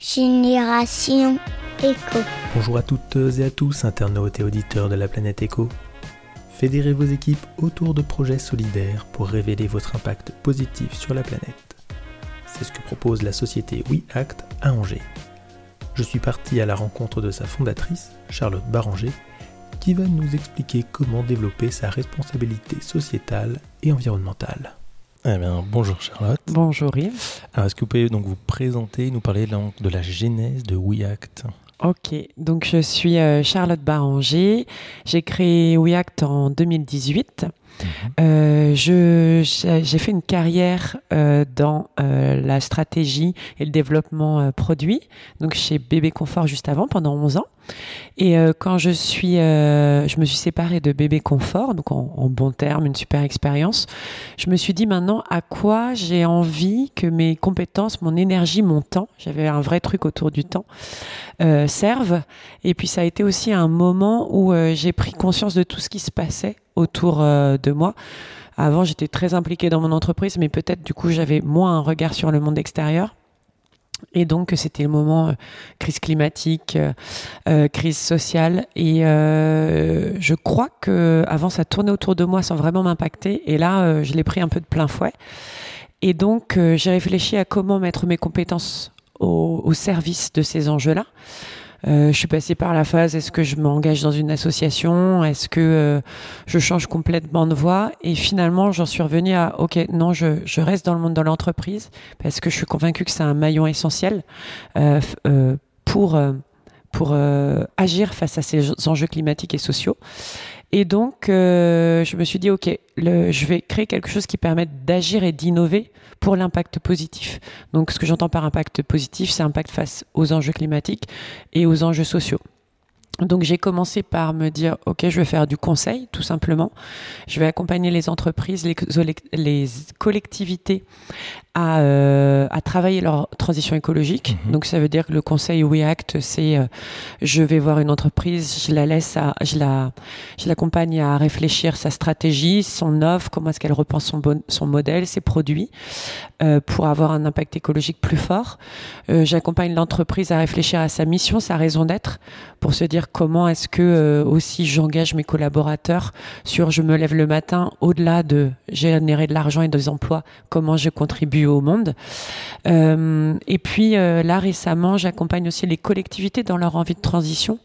Génération Éco. Bonjour à toutes et à tous, internautes et auditeurs de la planète Éco. Fédérez vos équipes autour de projets solidaires pour révéler votre impact positif sur la planète. C'est ce que propose la société WeAct à Angers. Je suis parti à la rencontre de sa fondatrice, Charlotte Baranger, qui va nous expliquer comment développer sa responsabilité sociétale et environnementale. Eh bien, bonjour Charlotte. Bonjour Yves. Alors, est-ce que vous pouvez donc vous présenter, nous parler de la genèse de WeAct? Ok, donc je suis euh, Charlotte Baranger. J'ai créé WeAct en 2018. Euh, j'ai fait une carrière euh, dans la stratégie et le développement produit, donc chez Bébé Confort juste avant, pendant 11 ans. Et euh, quand je suis, euh, je me suis séparée de bébé confort, donc en, bon terme, une super expérience. Je me suis dit maintenant à quoi j'ai envie que mes compétences, mon énergie, mon temps, j'avais un vrai truc autour du temps, euh, servent. Et puis ça a été aussi un moment où j'ai pris conscience de tout ce qui se passait autour de moi. Avant, j'étais très impliquée dans mon entreprise, mais peut-être du coup, j'avais moins un regard sur le monde extérieur. Et donc c'était le moment euh, crise climatique, euh, euh, crise sociale, et je crois que avant ça tournait autour de moi sans vraiment m'impacter, et là je l'ai pris un peu de plein fouet. Et donc j'ai réfléchi à comment mettre mes compétences au service de ces enjeux-là. Euh, je suis passée par la phase est-ce que je m'engage dans une association? Est-ce que euh, je change complètement de voie? Et finalement, j'en suis revenue à ok, non, je, reste dans le monde de l'entreprise parce que je suis convaincue que c'est un maillon essentiel euh, pour pour agir face à ces enjeux climatiques et sociaux. Et donc, je me suis dit, OK, je vais créer quelque chose qui permette d'agir et d'innover pour l'impact positif. Donc, ce que j'entends par impact positif, c'est impact face aux enjeux climatiques et aux enjeux sociaux. Donc j'ai commencé par me dire, OK, je vais faire du conseil, tout simplement. Je vais accompagner les entreprises, les, les collectivités à, euh, à, travailler leur transition écologique. Mhm. Donc ça veut dire que le conseil WeAct, c'est euh, je vais voir une entreprise, je la laisse, à, je la, je l'accompagne à réfléchir sa stratégie, son offre, comment est-ce qu'elle repense son, bon, son modèle, ses produits, euh, pour avoir un impact écologique plus fort. J'accompagne l'entreprise à réfléchir à sa mission, sa raison d'être, pour se dire comment est-ce que euh, aussi j'engage mes collaborateurs sur je me lève le matin, au-delà de générer de l'argent et des emplois, comment je contribue au monde. Euh, et puis euh, là récemment, j'accompagne aussi les collectivités dans leur envie de transition.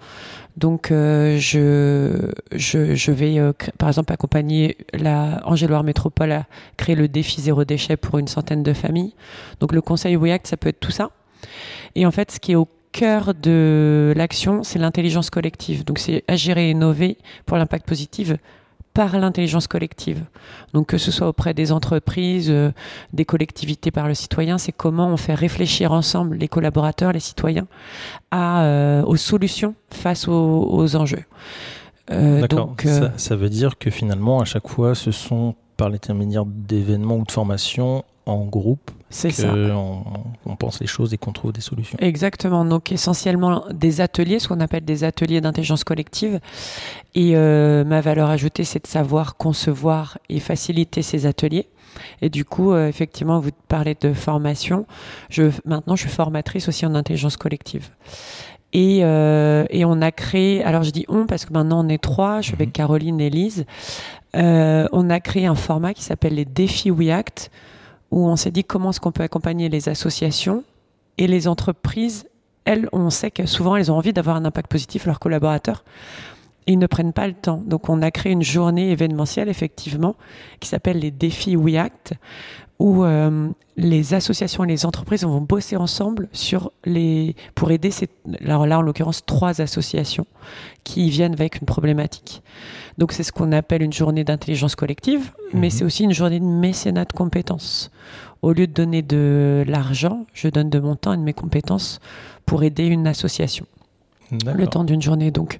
Donc je, je, je, vais par exemple accompagner la Angéloire Métropole à créer le défi zéro déchet pour une centaine de familles. Donc le conseil WeAct, ça peut être tout ça. Et en fait, ce qui est au cœur de l'action, c'est l'intelligence collective. Donc c'est agir et innover pour l'impact positif par l'intelligence collective. Donc que ce soit auprès des entreprises, euh, des collectivités, par le citoyen, c'est comment on fait réfléchir ensemble les collaborateurs, les citoyens, à, euh, aux solutions face aux, enjeux. Euh, D'accord. Ça, ça, veut dire que finalement, à chaque fois, ce sont par l'intermédiaire d'événements ou de formations en groupe c'est ça. On, pense les choses et qu'on trouve des solutions. Exactement. Donc essentiellement des ateliers, ce qu'on appelle des ateliers d'intelligence collective. Et euh, ma valeur ajoutée, c'est de savoir concevoir et faciliter ces ateliers. Et du coup, euh, effectivement, vous parlez de formation. Je, maintenant, je suis formatrice aussi en intelligence collective. Et, euh, et on a créé, alors je dis on parce que maintenant on est trois, je suis avec mhm. Caroline et Lise. on a créé un format qui s'appelle les défis WeAct où on s'est dit comment est-ce qu'on peut accompagner les associations et les entreprises. Elles, on sait que souvent, elles ont envie d'avoir un impact positif leurs collaborateurs. Ils ne prennent pas le temps. Donc, on a créé une journée événementielle, effectivement, qui s'appelle les défis WeAct, où euh, les associations et les entreprises vont bosser ensemble sur les pour aider ces alors là en l'occurrence trois associations qui viennent avec une problématique. Donc c'est ce qu'on appelle une journée d'intelligence collective, mais mhm. c'est aussi une journée de mécénat de compétences. Au lieu de donner de l'argent, je donne de mon temps et de mes compétences pour aider une association. Le temps d'une journée. Donc,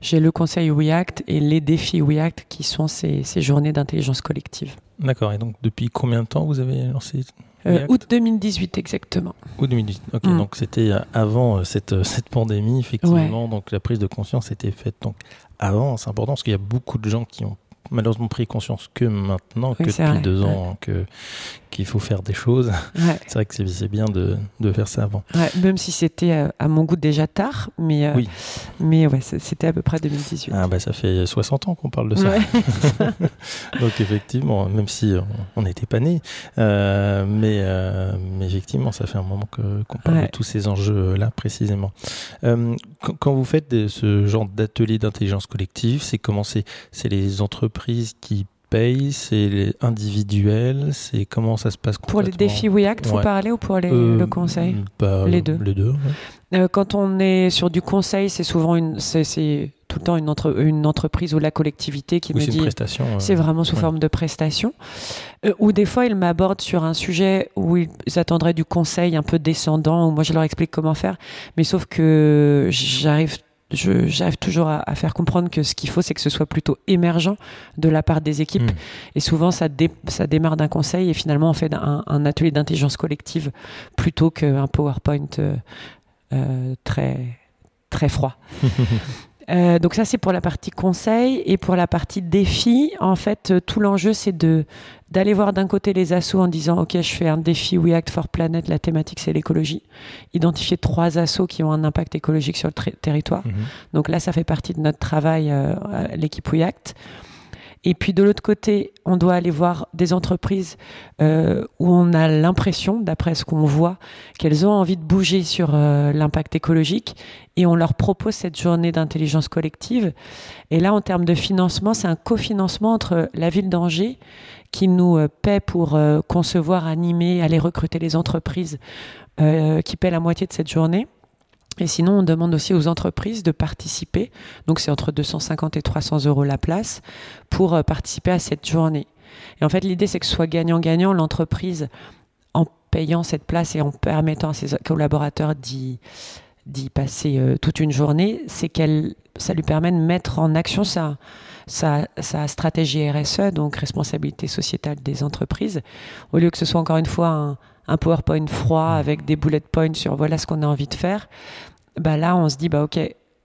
j'ai le conseil WeAct et les défis WeAct qui sont ces, ces journées d'intelligence collective. D'accord. Et donc, depuis combien de temps vous avez lancé euh, août 2018 exactement. Août 2018. Ok, mm. donc c'était avant euh, cette, euh, cette pandémie effectivement. Donc la prise de conscience était faite donc avant. C'est important parce qu'il y a beaucoup de gens qui ont malheureusement pris conscience que maintenant, que depuis deux ans, que qu'il faut faire des choses. C'est vrai que c'est bien de, de, faire ça avant. même si c'était euh, à mon goût déjà tard, mais, euh, mais ouais, c'était à peu près 2018. Ah bah ça fait 60 ans qu'on parle de ça. Donc effectivement, même si on n'était pas euh, mais, mais effectivement, ça fait un moment qu'on parle de tous ces enjeux-là précisément. quand vous faites ce genre d'atelier d'intelligence collective, c'est comment c'est les entreprises qui c'est individuel, c'est comment ça se passe Pour les défis WeAct, vous parlez ou pour les, euh, le conseil? bah, Les deux. Les deux euh, quand on est sur du conseil, c'est souvent une, c'est tout le temps une, entre, une entreprise ou la collectivité qui me dit. C'est vraiment sous forme de prestation. Euh, ou des fois, ils m'abordent sur un sujet où ils attendraient du conseil un peu descendant, où moi je leur explique comment faire. Mais sauf que j'arrive j'arrive toujours à, faire comprendre que ce qu'il faut, c'est que ce soit plutôt émergent de la part des équipes. Hmm. Et souvent, ça, ça démarre d'un conseil et finalement, on fait un, atelier d'intelligence collective plutôt qu'un PowerPoint euh, euh, très, très froid. Euh, donc ça c'est pour la partie conseil et pour la partie défi en fait tout l'enjeu c'est de d'aller voir d'un côté les assos en disant ok je fais un défi We Act for Planet, la thématique c'est l'écologie, identifier trois assos qui ont un impact écologique sur le territoire. Mhm. Donc là ça fait partie de notre travail euh, l'équipe We Act. Et puis de l'autre côté, on doit aller voir des entreprises euh, où on a l'impression, d'après ce qu'on voit, qu'elles ont envie de bouger sur euh, l'impact écologique et on leur propose cette journée d'intelligence collective. Et là, en termes de financement, c'est un cofinancement entre la ville d'Angers qui nous euh, paie pour concevoir, animer, aller recruter les entreprises qui paient la moitié de cette journée. Et sinon, on demande aussi aux entreprises de participer. Donc, c'est entre 250 et 300 euros la place pour participer à cette journée. Et en fait, l'idée, c'est que ce soit gagnant-gagnant. L'entreprise, en payant cette place et en permettant à ses collaborateurs d'y passer toute une journée, c'est qu'elle, ça lui permet de mettre en action sa, stratégie RSE, donc responsabilité sociétale des entreprises, au lieu que ce soit encore une fois un, PowerPoint froid mmh. avec des bullet points sur voilà ce qu'on a envie de faire, bah là on se dit bah ok,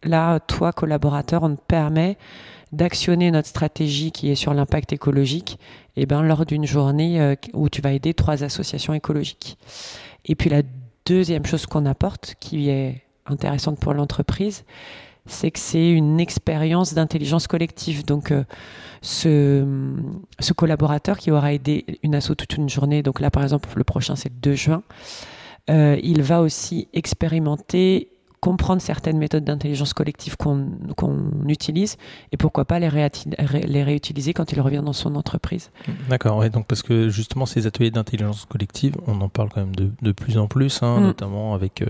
là toi collaborateur, on te permet d'actionner notre stratégie qui est sur l'impact écologique et ben lors d'une journée euh, où tu vas aider trois associations écologiques. Et puis la deuxième chose qu'on apporte qui est intéressante pour l'entreprise, c'est que c'est une expérience d'intelligence collective. Donc, euh, ce, collaborateur qui aura aidé une asso toute une journée, donc là, par exemple, le prochain, c'est le 2 juin, euh, il va aussi expérimenter comprendre certaines méthodes d'intelligence collective qu'on utilise et pourquoi pas les, les, réutiliser quand il revient dans son entreprise. D'accord, ouais, donc parce que justement ces ateliers d'intelligence collective, on en parle quand même de, de plus en plus, hein, mm. notamment avec euh,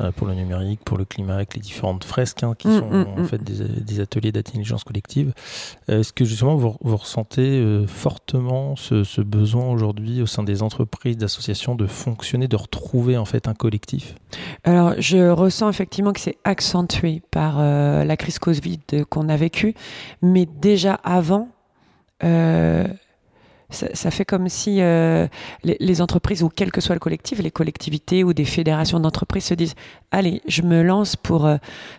euh, pour le numérique, pour le climat, avec les différentes fresques hein, qui mm, sont mm, en fait des, des ateliers d'intelligence collective. Est-ce que justement vous, vous ressentez euh, fortement ce, ce besoin aujourd'hui au sein des entreprises, d'associations de fonctionner, de retrouver en fait un collectif? Alors je ressens effectivement effectivement que c'est accentué par euh, la crise Covid qu'on a vécue, mais déjà avant, euh, ça, fait comme si euh, les, entreprises, ou quel que soit le collectif, les collectivités ou des fédérations d'entreprises se disent Allez, je me lance pour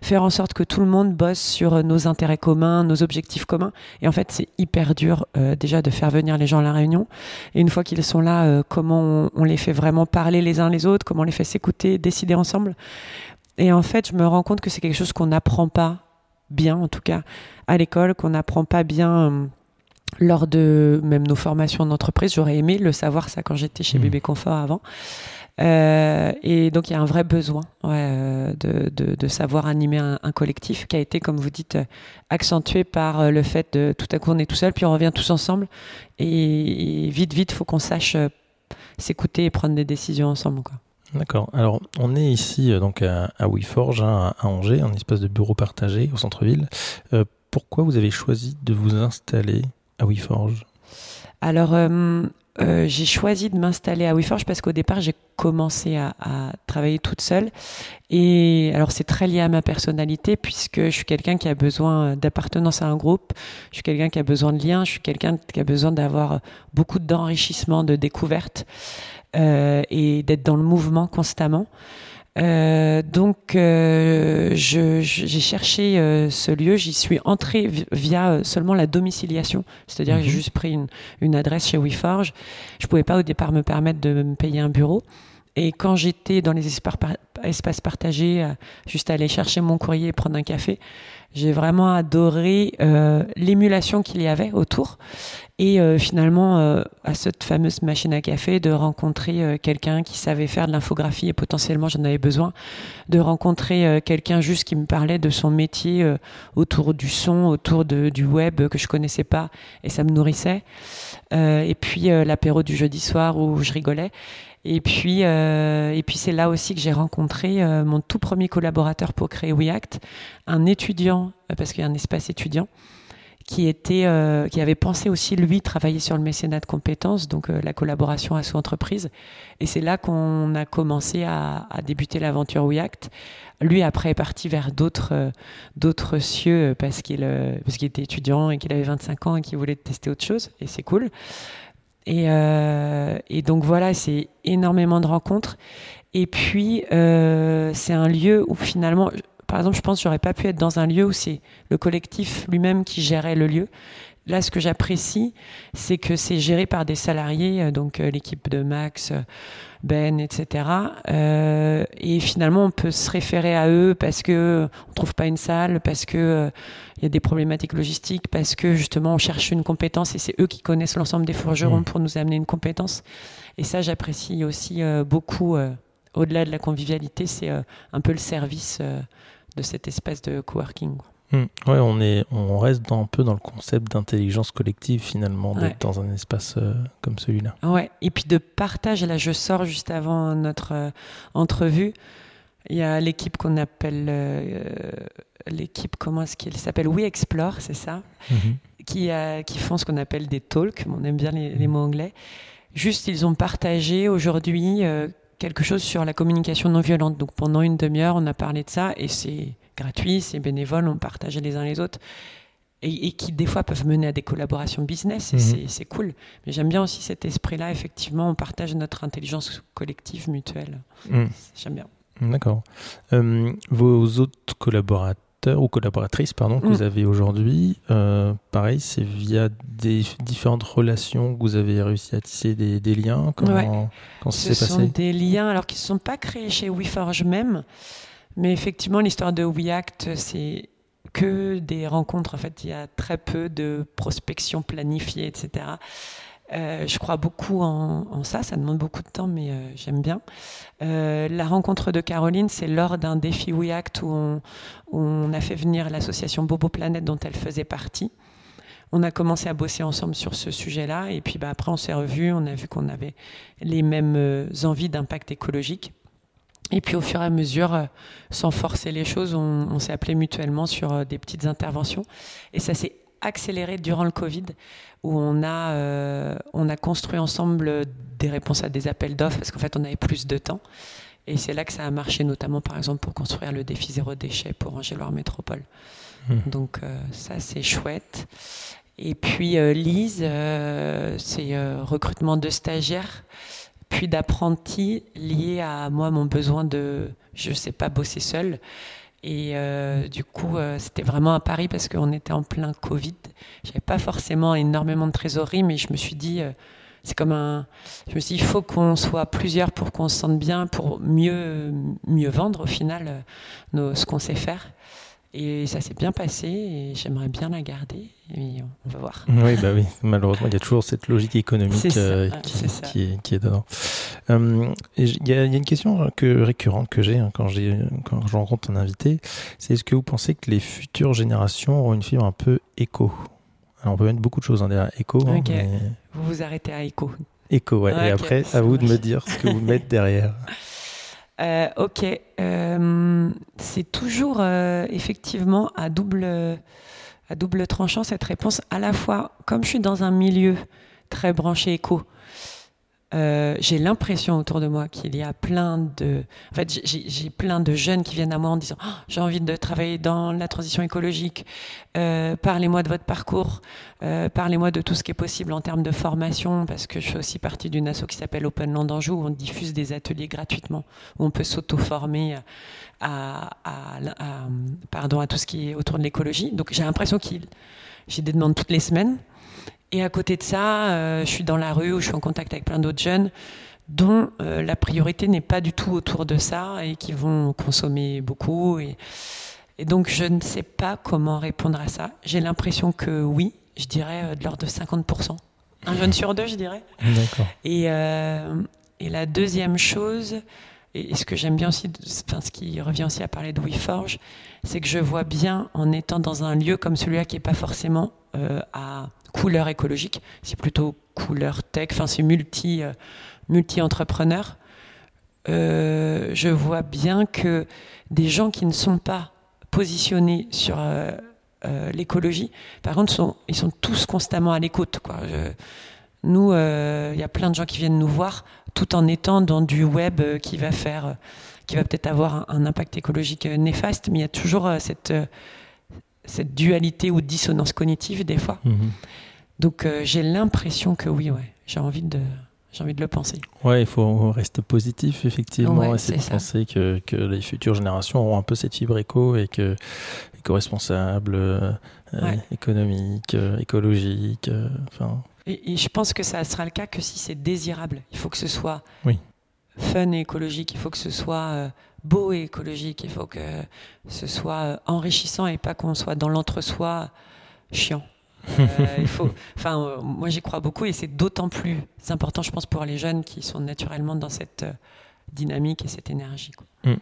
faire en sorte que tout le monde bosse sur nos intérêts communs, nos objectifs communs. Et en fait, c'est hyper dur déjà de faire venir les gens à la réunion. Et une fois qu'ils sont là, comment on, les fait vraiment parler les uns les autres, comment on les fait s'écouter, décider ensemble. Et en fait, je me rends compte que c'est quelque chose qu'on n'apprend pas bien, en tout cas à l'école, qu'on n'apprend pas bien lors de même nos formations d'entreprise. J'aurais aimé le savoir ça quand j'étais chez mmh. Bébé Confort avant. Euh, et donc il y a un vrai besoin euh, de, de, savoir animer un, collectif qui a été, comme vous dites, accentué par euh, le fait de tout à coup on est tout seul, puis on revient tous ensemble. Et, vite, vite, faut qu'on sache s'écouter et prendre des décisions ensemble. Quoi. D'accord. Alors, on est ici donc à, à WeForge, hein, à Angers, un espace de bureau partagé au centre-ville. pourquoi vous avez choisi de vous installer à WeForge Alors, euh, euh, j'ai choisi de m'installer à WeForge parce qu'au départ, j'ai commencé à, travailler toute seule. Et alors, c'est très lié à ma personnalité puisque je suis quelqu'un qui a besoin d'appartenance à un groupe. Je suis quelqu'un qui a besoin de liens. Je suis quelqu'un qui a besoin d'avoir beaucoup d'enrichissement, de découvertes euh, et d'être dans le mouvement constamment. Euh, donc, euh, j'ai cherché euh, ce lieu. J'y suis entrée via seulement la domiciliation, c'est-à-dire j'ai mhm. juste pris une, une, adresse chez WeForge. Je pouvais pas au départ me permettre de me payer un bureau. Et quand j'étais dans les espaces partagés, juste aller chercher mon courrier et prendre un café, j'ai vraiment adoré euh, l'émulation qu'il y avait autour. Et euh, finalement euh, à cette fameuse machine à café de rencontrer quelqu'un qui savait faire de l'infographie et potentiellement j'en avais besoin de rencontrer quelqu'un juste qui me parlait de son métier autour du son autour du web que je connaissais pas et ça me nourrissait. Et puis l'apéro du jeudi soir où je rigolais et puis, euh, et puis c'est là aussi que j'ai rencontré euh, mon tout premier collaborateur pour créer WeAct, un étudiant, euh, parce qu'il y a un espace étudiant, qui était, euh, qui avait pensé aussi lui travailler sur le mécénat de compétences, donc la collaboration à son entreprise. Et c'est là qu'on a commencé à, à débuter l'aventure WeAct. Lui après est parti vers d'autres d'autres cieux parce qu'il parce qu'il était étudiant et qu'il avait 25 ans et qu'il voulait tester autre chose. Et c'est cool. Et, euh, et donc voilà, c'est énormément de rencontres. Et puis, euh, c'est un lieu où finalement, par exemple, je pense que j'aurais pas pu être dans un lieu où c'est le collectif lui-même qui gérait le lieu. Là, ce que j'apprécie, c'est que c'est géré par des salariés, euh, donc euh, l'équipe de Max, euh, Ben, etc. Euh, et finalement, on peut se référer à eux parce que on trouve pas une salle, parce que il y a des problématiques logistiques, parce que justement on cherche une compétence et c'est eux qui connaissent l'ensemble des forgerons mmh. pour nous amener une compétence. Et ça, j'apprécie aussi beaucoup. Au-delà de la convivialité, c'est un peu le service de cet espace de coworking. Hmm. Ouais, on est, on reste un peu dans le concept d'intelligence collective finalement, d'être dans un espace euh, comme celui-là. Ouais, et puis de partage. Là, je sors juste avant notre euh, entrevue. Il y a l'équipe qu'on appelle euh, l'équipe, comment est-ce qu'il s'appelle? We Explore, c'est ça, mhm. qui, qui font ce qu'on appelle des talks. On aime bien les, les, mots anglais. Juste, ils ont partagé aujourd'hui quelque chose sur la communication non violente. Donc pendant une demi-heure, on a parlé de ça et c'est gratuit, c'est bénévole, on partage les uns les autres. Et, qui des fois peuvent mener à des collaborations business, et mhm. c'est cool. Mais j'aime bien aussi cet esprit-là, effectivement, on partage notre intelligence collective mutuelle. Mhm. J'aime bien. D'accord. Euh, vos autres collaborateurs ou collaboratrices pardon, que vous mm. avez aujourd'hui, euh, pareil, c'est via des différentes relations que vous avez réussi à tisser des, liens? Comment, ça s'est passé Ce sont des liens alors qui ne sont pas créés chez WeForge même. Mais effectivement, l'histoire de WeAct, c'est que des rencontres. En fait, il y a très peu de prospection planifiée, etc. Euh, je crois beaucoup en, ça, ça demande beaucoup de temps, mais euh, j'aime bien. Euh, la rencontre de Caroline, c'est lors d'un défi WeAct où on, où on a fait venir l'association Bobo Planète dont elle faisait partie. On a commencé à bosser ensemble sur ce sujet-là, et puis bah, après on s'est revus, on a vu qu'on avait les mêmes envies d'impact écologique. Et puis au fur et à mesure, euh, sans forcer les choses, on, s'est appelé mutuellement sur euh, des petites interventions. Et ça s'est accéléré durant le Covid, où on a, euh, on a construit ensemble des réponses à des appels d'offres, parce qu'en fait, on avait plus de temps. Et c'est là que ça a marché, notamment par exemple pour construire le défi zéro déchet pour Angéloire Métropole. Mmh. Donc ça, c'est chouette. Et puis Lise, c'est recrutement de stagiaires puis d'apprentis liés à moi, mon besoin de, je sais pas, bosser seul. Et euh, du coup, euh, c'était vraiment un pari parce qu'on était en plein Covid. J'avais pas forcément énormément de trésorerie, mais je me suis dit, euh, c'est comme un. Je me suis dit, il faut qu'on soit plusieurs pour qu'on se sente bien, pour mieux, mieux vendre au final ce qu'on sait faire. Et ça s'est bien passé et j'aimerais bien la garder. Et on va voir. Oui, bah oui. malheureusement, il y a toujours cette logique économique euh, qui, est qui, est, qui, est dedans. Euh, il y, a une question que, récurrente que j'ai hein, quand, quand je rencontre un invité c'est est-ce que vous pensez que les futures générations auront une fibre un peu éco? Alors, on peut mettre beaucoup de choses en derrière éco. Hein, vous vous arrêtez à éco. Éco, ouais. et après, à vous de me dire ce que vous mettez derrière. Euh, ok, euh, c'est toujours euh, effectivement à double, à double tranchant cette réponse. À la fois, comme je suis dans un milieu très branché éco, euh, j'ai l'impression autour de moi qu'il y a plein de, en fait, j'ai plein de jeunes qui viennent à moi en disant oh, j'ai envie de travailler dans la transition écologique. Euh, parlez-moi de votre parcours, euh, parlez-moi de tout ce qui est possible en termes de formation, parce que je fais aussi partie d'une asso qui s'appelle Open Land Anjou où on diffuse des ateliers gratuitement, où on peut s'auto-former à, à, pardon, à tout ce qui est autour de l'écologie. Donc j'ai l'impression qu'il, j'ai des demandes toutes les semaines. Et à côté de ça, euh, je suis dans la rue où je suis en contact avec plein d'autres jeunes dont euh, la priorité n'est pas du tout autour de ça et qui vont consommer beaucoup. Et, donc, je ne sais pas comment répondre à ça. J'ai l'impression que oui, je dirais euh, de l'ordre de 50%. Un jeune sur deux, je dirais. D'accord. Et, et la deuxième chose, et ce que j'aime bien aussi, enfin, ce qui revient aussi à parler de WeForge, c'est que je vois bien en étant dans un lieu comme celui-là qui n'est pas forcément à couleur écologique, c'est plutôt couleur tech, enfin c'est multi, euh, multi-entrepreneur. Euh, je vois bien que des gens qui ne sont pas positionnés sur euh, l'écologie, par contre, ils sont tous constamment à l'écoute. Nous, il y a plein de gens qui viennent nous voir tout en étant dans du web qui va faire, qui va peut-être avoir un, impact écologique néfaste, mais il y a toujours cette cette dualité ou dissonance cognitive des fois. Mhm. Donc euh, j'ai l'impression que oui, ouais, j'ai envie de j'ai envie de le penser. Ouais, il faut rester positif effectivement, essayer de penser que, que, les futures générations auront un peu cette fibre éco et que éco-responsable, euh, économique, euh, écologique, enfin. Et, et, je pense que ça sera le cas que si c'est désirable. Il faut que ce soit oui. Fun et écologique. Il faut que ce soit beau et écologique. Il faut que ce soit euh, enrichissant et pas qu'on soit dans l'entre-soi chiant. Euh, il faut, enfin, euh, moi j'y crois beaucoup et c'est d'autant plus important, je pense, pour les jeunes qui sont naturellement dans cette dynamique et cette énergie. Mm.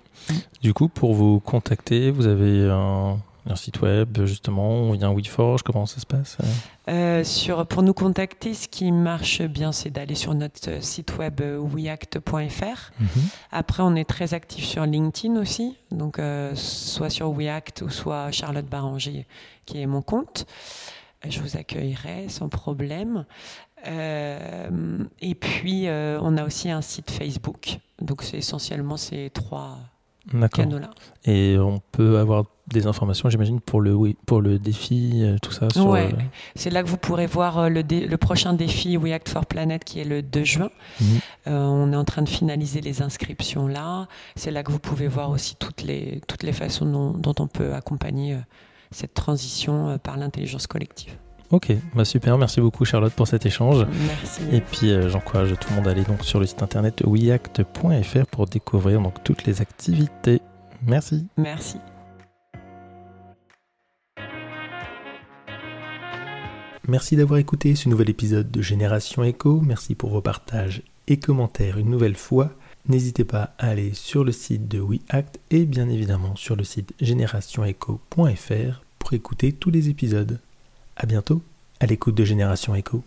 Du coup, pour vous contacter, vous avez un, un site web, justement, il y a un WeForge, comment ça se passe euh euh, sur, Pour nous contacter, ce qui marche bien, c'est d'aller sur notre site web euh, weact.fr. Mhm. Après, on est très actif sur LinkedIn aussi, donc soit sur WeAct ou soit Charlotte Baranger, qui est mon compte. Je vous accueillerai sans problème. et puis, on a aussi un site Facebook. Donc, c'est essentiellement ces trois canaux-là. Et on peut avoir des informations, j'imagine, pour le, pour le défi, euh, tout ça sur c'est là que vous pourrez voir euh, le, le, prochain défi We Act for Planet qui est le 2 juin. Mhm. Euh, on est en train de finaliser les inscriptions là. C'est là que vous pouvez voir aussi toutes les, toutes les façons dont, dont on peut accompagner cette transition par l'intelligence collective. Ok, bah super, merci beaucoup Charlotte pour cet échange. Merci. Et puis j'encourage tout le monde à aller donc sur le site internet weact.fr pour découvrir donc toutes les activités. Merci. Merci. Merci d'avoir écouté ce nouvel épisode de Génération Echo. Merci pour vos partages et commentaires une nouvelle fois. N'hésitez pas à aller sur le site de WeAct et bien évidemment sur le site générationecho.fr pour écouter tous les épisodes. A bientôt à l'écoute de Génération Echo.